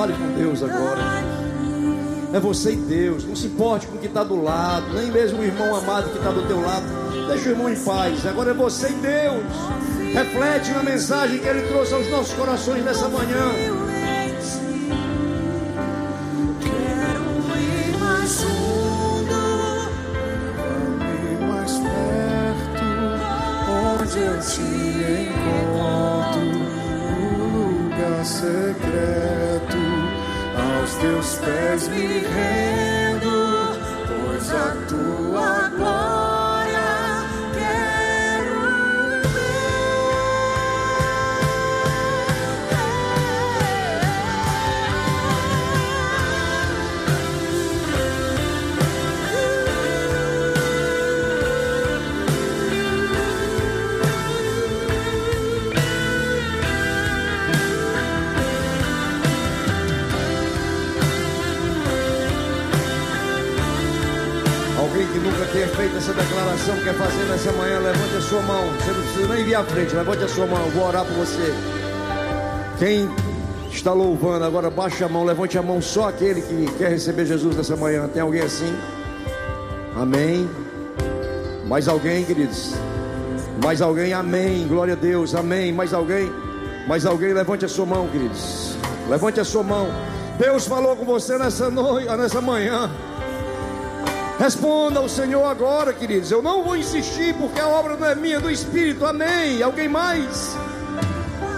Fale com Deus agora. É você e Deus. Não se importe com o que está do lado, nem mesmo o irmão amado que está do teu lado. Deixa o irmão em paz. Agora é você e Deus. Reflete na mensagem que Ele trouxe aos nossos corações nessa manhã. Declaração, quer fazer nessa manhã, levante a sua mão. Você não precisa nem vir à frente, levante a sua mão. Eu vou orar por você. Quem está louvando, agora baixe a mão, levante a mão só aquele que quer receber Jesus nessa manhã. Tem alguém assim? Amém. Mais alguém, queridos? Mais alguém? Amém. Glória a Deus. Amém. Mais alguém? Mais alguém? Levante a sua mão, queridos. Levante a sua mão. Deus falou com você nessa noite, nessa manhã. Responda ao Senhor agora, queridos. Eu não vou insistir porque a obra não é minha, é do Espírito. Amém. Alguém mais?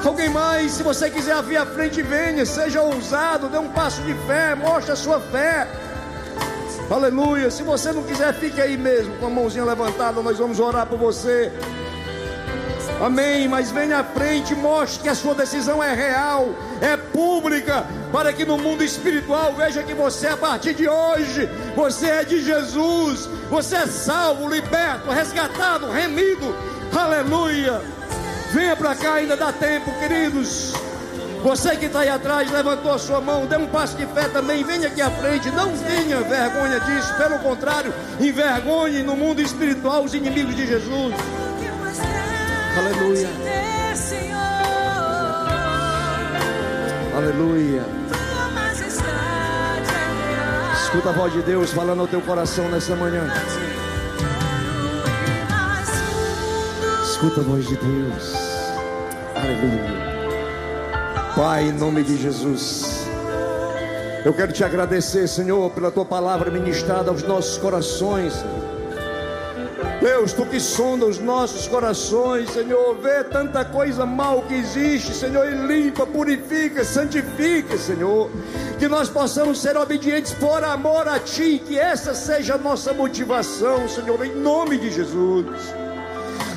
Alguém mais? Se você quiser vir à frente, venha. Seja ousado, dê um passo de fé, mostre a sua fé. Aleluia. Se você não quiser, fique aí mesmo, com a mãozinha levantada. Nós vamos orar por você. Amém. Mas venha à frente, mostre que a sua decisão é real, é pública, para que no mundo espiritual veja que você, a partir de hoje, você é de Jesus, você é salvo, liberto, resgatado, remido. Aleluia. Venha para cá, ainda dá tempo, queridos. Você que está aí atrás, levantou a sua mão, dê um passo de fé também, venha aqui à frente, não tenha vergonha disso, pelo contrário, envergonhe no mundo espiritual os inimigos de Jesus. Aleluia. Aleluia. Escuta a voz de Deus falando ao teu coração nessa manhã. Escuta a voz de Deus. Aleluia. Pai, em nome de Jesus. Eu quero te agradecer, Senhor, pela tua palavra ministrada aos nossos corações. Senhor. Deus, tu que sonda os nossos corações, Senhor, vê tanta coisa mal que existe, Senhor, e limpa, purifica, santifica, Senhor. Que nós possamos ser obedientes por amor a Ti, que essa seja a nossa motivação, Senhor, em nome de Jesus.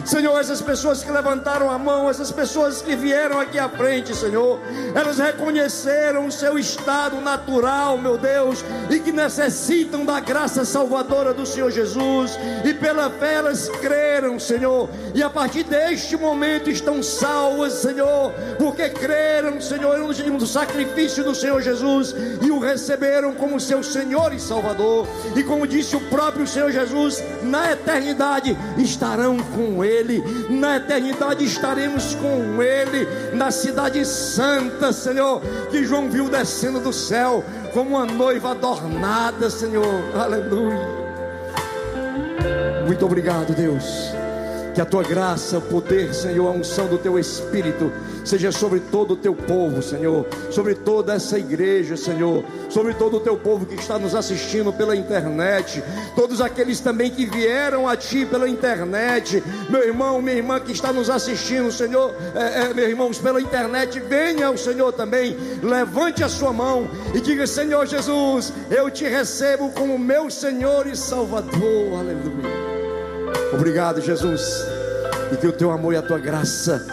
Senhor, essas pessoas que levantaram a mão, essas pessoas que vieram aqui à frente, Senhor, elas reconheceram o seu estado natural, meu Deus, e que necessitam da graça salvadora do Senhor Jesus, e pela fé elas creram, Senhor, e a partir deste momento estão salvas, Senhor, porque creram, Senhor, no sacrifício do Senhor Jesus e o receberam como seu Senhor e Salvador, e como disse o próprio Senhor Jesus, na eternidade estarão com Ele. Ele, na eternidade estaremos com Ele, na cidade santa, Senhor, que João viu descendo do céu, como uma noiva adornada, Senhor, aleluia. Muito obrigado, Deus. Que a tua graça, o poder, Senhor, a unção do teu Espírito seja sobre todo o teu povo, Senhor, sobre toda essa igreja, Senhor, sobre todo o teu povo que está nos assistindo pela internet, todos aqueles também que vieram a ti pela internet, meu irmão, minha irmã que está nos assistindo, Senhor, é, é, meus irmãos, pela internet, venha ao Senhor também, levante a sua mão e diga: Senhor Jesus, eu te recebo como meu Senhor e Salvador, aleluia. Obrigado, Jesus. E que o teu amor e a tua graça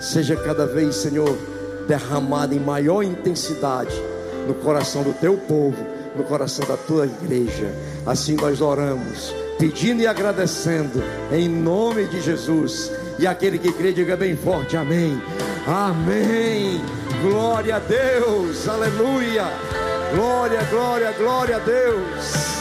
seja cada vez, Senhor, derramada em maior intensidade no coração do teu povo, no coração da tua igreja. Assim nós oramos, pedindo e agradecendo, em nome de Jesus. E aquele que crê, diga bem forte: Amém. Amém. Glória a Deus. Aleluia. Glória, glória, glória a Deus.